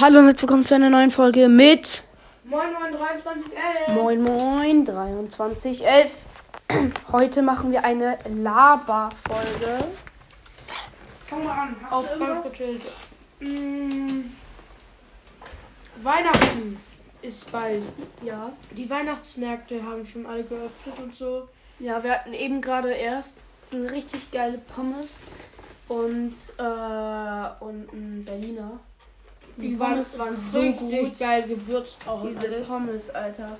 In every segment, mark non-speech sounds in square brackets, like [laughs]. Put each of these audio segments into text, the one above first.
Hallo und herzlich willkommen zu einer neuen Folge mit Moin Moin 23 11. Moin Moin 2311. [clears throat] Heute machen wir eine Laber-Folge. Fang mal an. Hast Auf du irgendwas? Mm, Weihnachten ist bald. Ja. Die Weihnachtsmärkte haben schon alle geöffnet und so. Ja, wir hatten eben gerade erst eine richtig geile Pommes und, äh, und ein Berliner. Die, Pommes waren so gut. geil gewürzt auch Diese alles. Pommes, Alter.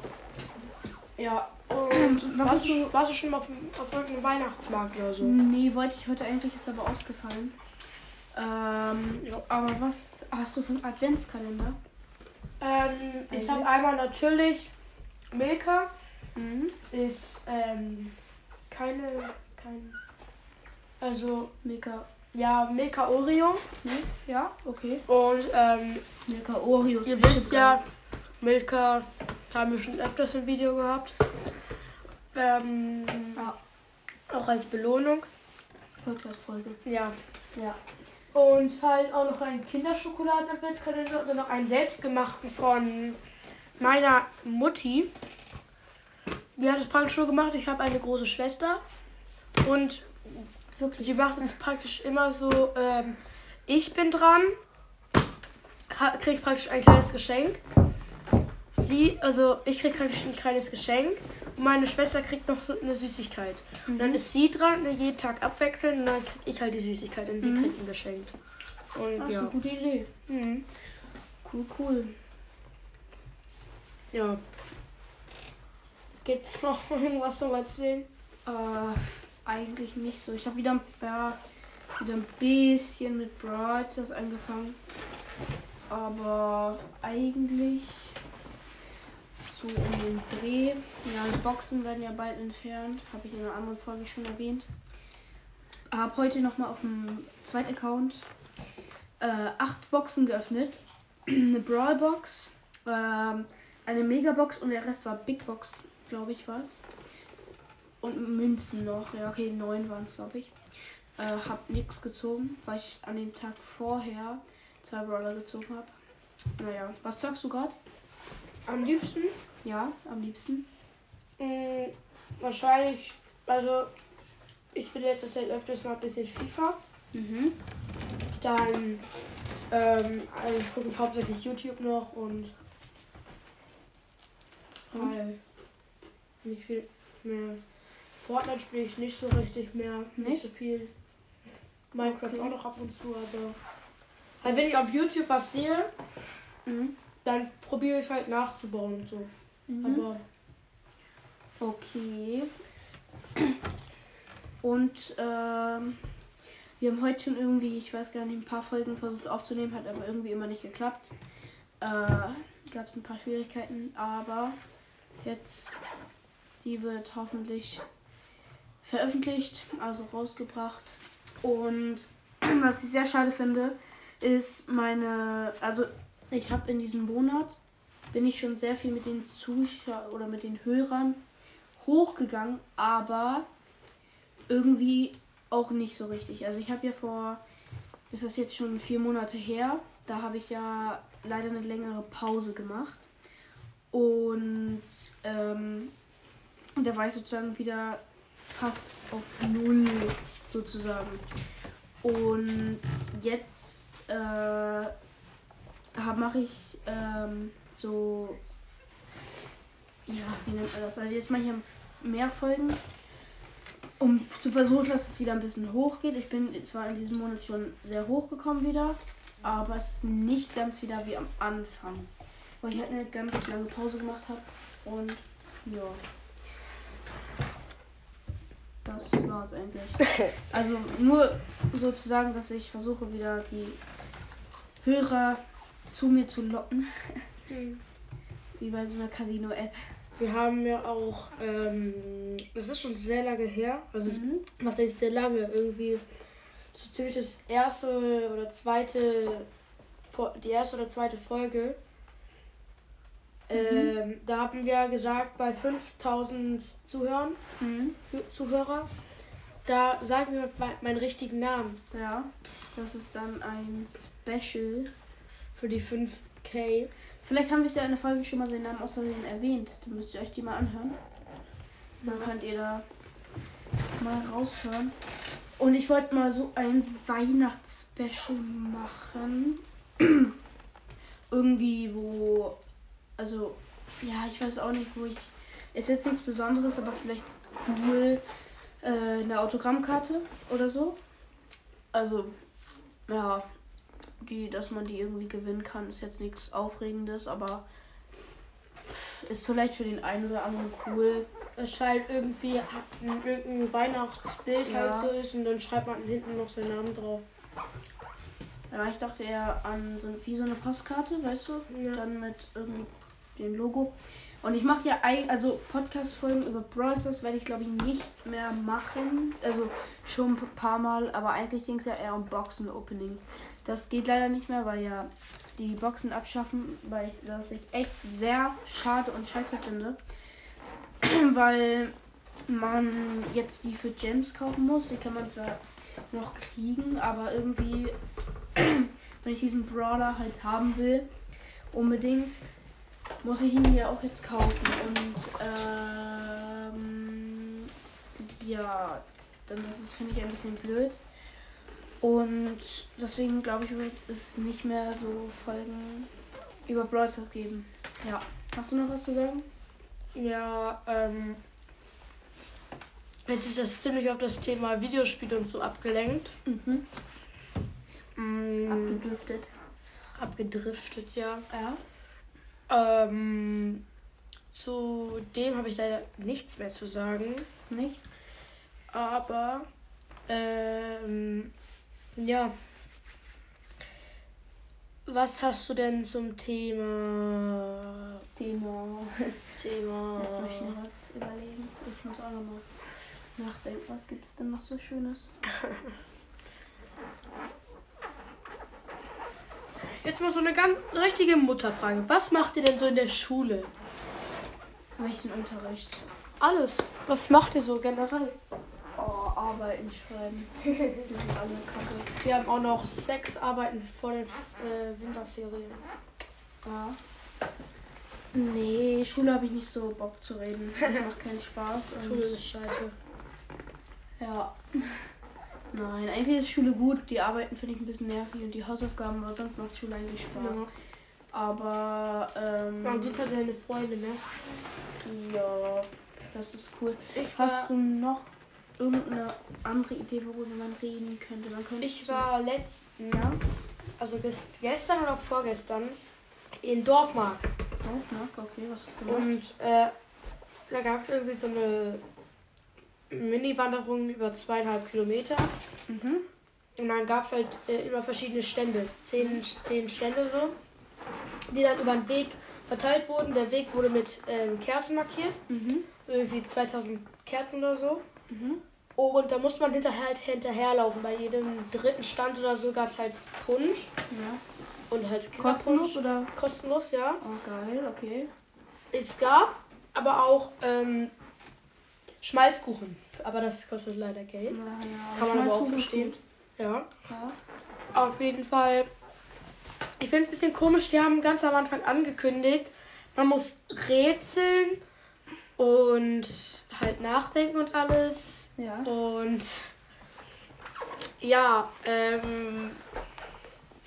Ja. [clears throat] Und Was warst, du, warst du schon mal auf, auf irgendeinem Weihnachtsmarkt oder so? Nee, wollte ich heute eigentlich, ist aber ausgefallen. Ähm, Ja. aber was hast du einen Adventskalender? Ähm, ich habe einmal natürlich Milka. Mhm. Ist ähm, keine, kein, also Milka. Ja, Milka Oreo. Ja, okay. Und ähm, Milka Oreo. Ihr wisst ja, Milka haben wir schon öfters im Video gehabt. Ähm, Ja. Auch als Belohnung. Podcast-Folge. Ja. Ja. Und halt auch noch einen Kinderschokoladen-Adventskalender und dann noch einen selbstgemachten von meiner Mutti. Die hat es praktisch so gemacht. Ich habe eine große Schwester. Und Wirklich. sie macht es praktisch immer so, ähm, ich bin dran, krieg praktisch ein kleines Geschenk. Sie, also ich krieg praktisch ein kleines Geschenk und meine Schwester kriegt noch so eine Süßigkeit. Und dann ist sie dran, ne, jeden Tag abwechseln und dann krieg ich halt die Süßigkeit und sie Mhm. kriegt ein Geschenk. Und Das ist ja. eine gute Idee. Mhm. Cool, cool. ja. Gibt's noch [laughs] irgendwas zum Erzählen? Äh, eigentlich nicht so. Ich habe wieder, ja, wieder ein bisschen mit Brawl Stars angefangen. Aber eigentlich so um den Dreh. Ja, die Boxen werden ja bald entfernt. Habe ich in einer anderen Folge schon erwähnt. Habe heute nochmal auf dem zweiten Account äh, acht Boxen geöffnet. [clears throat] eine Brawl Box, ähm, eine Megabox und der Rest war Big Box, glaube ich, was. Und Münzen noch. Ja, okay, neun waren es, glaube ich. Äh, hab nix gezogen, weil ich an dem Tag vorher zwei Brawler gezogen habe. Naja, was sagst du gerade? Am liebsten Ja, am liebsten. mh, wahrscheinlich, also ich spiele jetzt Zeit öfters mal ein bisschen FIFA. Mhm. Dann ähm, also gucke ich hauptsächlich YouTube noch und Und? halt nicht viel mehr. Fortnite spiele ich nicht so richtig mehr, nicht, Nicht? so viel. Minecraft Okay. auch noch ab und zu, aber halt wenn ich auf YouTube was sehe, Mhm. dann probiere ich halt nachzubauen und so. Mhm. Aber Okay. Und ähm, wir haben heute schon irgendwie, ich weiß gar nicht, ein paar Folgen versucht aufzunehmen, hat aber irgendwie immer nicht geklappt. Äh, Gab es ein paar Schwierigkeiten, aber jetzt die wird hoffentlich veröffentlicht, also rausgebracht. Und [clears throat] was ich sehr schade finde, ist meine, also ich habe in diesem Monat bin ich schon sehr viel mit den Zuschauern oder mit den Hörern hochgegangen, aber irgendwie auch nicht so richtig. Also ich habe ja vor, das ist jetzt schon vier Monate her, da habe ich ja leider eine längere Pause gemacht. Und ähm, da war ich sozusagen wieder fast auf Null sozusagen. Und jetzt äh, mache ich ähm, so ja, wie nennt man das? Also jetzt mache ich mehr Folgen, um zu versuchen, dass es wieder ein bisschen hochgeht. Ich bin zwar in diesem Monat schon sehr hochgekommen wieder, aber es ist nicht ganz wieder wie am Anfang. Weil ich halt eine ganz lange Pause gemacht habe und ja. Das war's eigentlich. [laughs] Also nur sozusagen, dass ich versuche wieder die Hörer zu mir zu locken, wie bei so einer Casino-App. wir haben ja auch, ähm, das ist schon sehr lange her, also Mhm. was heißt sehr lange, irgendwie so ziemlich das erste oder zweite, die erste oder zweite Folge. Ähm, da haben wir gesagt, bei 5000 Zuhörern, Mhm. Zuhörer, da sagen wir me- meinen richtigen Namen Ja, das ist dann ein Special. für die fünf Okay. Vielleicht haben wir es ja in der Folge schon mal den Namen außerdem erwähnt. Dann müsst ihr euch die mal anhören. Dann könnt ihr da mal raushören. Und ich wollte mal so ein Weihnachtsspecial machen. [clears throat] Irgendwie, wo. Also, ja, ich weiß auch nicht, wo ich. Ist jetzt nichts Besonderes, aber vielleicht cool. Äh, eine Autogrammkarte oder so. Also, ja, die, dass man die irgendwie gewinnen kann, ist jetzt nichts Aufregendes, aber ist vielleicht für den einen oder anderen cool. Es halt irgendwie ein, irgendein Weihnachtsbild Ja. halt so ist und dann schreibt man hinten noch seinen Namen drauf. Ja, ich dachte eher an so wie so eine Postkarte, weißt du? Ja. Dann mit irgendwie dem Logo. Und ich mache ja also Podcast-Folgen über Brawl Stars werde ich glaube ich nicht mehr machen. Also schon ein paar Mal, aber eigentlich ging es ja eher um Boxen-Openings. Das geht leider nicht mehr, weil ja die Boxen abschaffen, weil ich das ich echt sehr schade und scheiße finde. [clears throat] weil man jetzt die für Gems kaufen muss. Die kann man zwar noch kriegen, aber irgendwie, [clears throat] wenn ich diesen Brawler halt haben will, unbedingt, muss ich ihn ja auch jetzt kaufen. Und ähm, ja, dann das ist, finde ich, ein bisschen blöd. Und deswegen glaube ich, wird es nicht mehr so Folgen über Brawl geben. Ja. Hast du noch was zu sagen? Ja, ähm. Jetzt ist das ziemlich auf das Thema Videospiele und so abgelenkt. Mhm. Mm, Abgedüftet. abgedriftet, ja. Ja. Ähm, zu dem habe ich leider nichts mehr zu sagen. Nicht? Aber, ähm, ja. Was hast du denn zum Thema? Thema. Thema. Lass mich schnell was überlegen. Ich muss auch nochmal nachdenken. Was gibt es denn noch so Schönes? [laughs] Jetzt mal so eine ganz richtige Mutterfrage. Was macht ihr denn so in der Schule? Welchen Unterricht? Alles. Was macht ihr so generell? Oh, Arbeiten schreiben. [laughs] Die sind alle kacke. Wir haben auch noch sechs Arbeiten vor den äh, Winterferien. Ja. Nee, Schule habe ich nicht so Bock zu reden. Das macht keinen Spaß. [laughs] Und Schule ist scheiße. Ja. Nein, eigentlich ist Schule gut. Die Arbeiten finde ich ein bisschen nervig und die Hausaufgaben, aber sonst macht Schule eigentlich Spaß. Ja. Aber, ähm, Man sieht halt seine Freunde, ne? ja, das ist cool. Ich Hast du noch irgendeine andere Idee, worüber man reden könnte? Man könnte Ich war letztens, also ges- gestern oder vorgestern, in Dorfmark. Aufmark, okay, was hast du gemacht? Und äh, da gab es irgendwie so eine Mini-Wanderung über zweieinhalb Kilometer. Mhm. Und dann gab es halt äh, immer verschiedene Stände. Zehn, zehn Stände so. Die dann über den Weg verteilt wurden. Der Weg wurde mit ähm, Kerzen markiert. Mhm. Irgendwie 2000 Kerzen oder so. Mhm. Und da musste man hinterher, halt hinterherlaufen. Bei jedem dritten Stand oder so gab es halt Punsch. Ja. Und halt Kostenlos oder? Kostenlos, ja. Oh, geil, okay. Es gab aber auch ähm, Schmalzkuchen. Aber das kostet leider Geld. Ja, ja. Kann man aber auch verstehen. Ja. Ja. Auf jeden Fall. Ich finde es ein bisschen komisch, die haben ganz am Anfang angekündigt, man muss rätseln und halt nachdenken und alles. Ja. Und ja, ähm,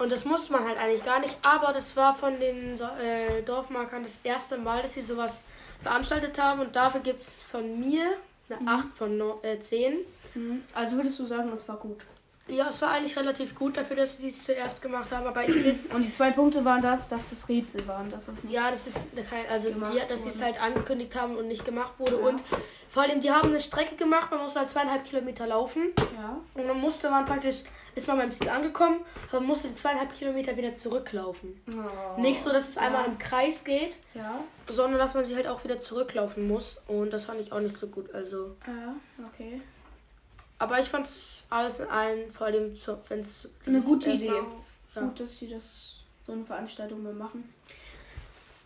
und das musste man halt eigentlich gar nicht, aber das war von den äh, Dorfmarkern das erste Mal, dass sie sowas veranstaltet haben und dafür gibt es von mir eine 8 von no, äh, 10. Mhm. Also würdest du sagen, es war gut. Ja, es war eigentlich relativ gut dafür, dass sie dies zuerst gemacht haben, aber ich finde, Und die zwei Punkte waren das, dass es Rätsel waren, dass es nicht. ja, das ist kein, also die, dass sie es halt angekündigt haben und nicht gemacht wurde Ja. und vor allem, die haben eine Strecke gemacht, man musste halt zweieinhalb Kilometer laufen Ja. und dann musste man praktisch, ist man beim Ziel angekommen, aber man musste die zweieinhalb Kilometer wieder zurücklaufen. Oh. Nicht so, dass es einmal Ja. im Kreis geht, Ja. sondern dass man sich halt auch wieder zurücklaufen muss und das fand ich auch nicht so gut, also. Ja, okay. Aber ich fand es alles in allem, vor allem, wenn es Eine gute Idee. Ja. Gut, dass sie das so eine Veranstaltung mehr machen.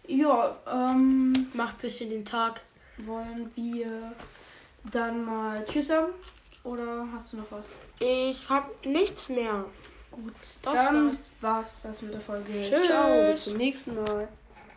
Ja, ähm, macht ein bisschen den Tag. wollen wir dann mal Tschüss sagen? Oder hast du noch was? Ich habe nichts mehr. Gut, Das dann war's. war's das mit der Folge. Tschüss. Ciao, bis zum nächsten Mal.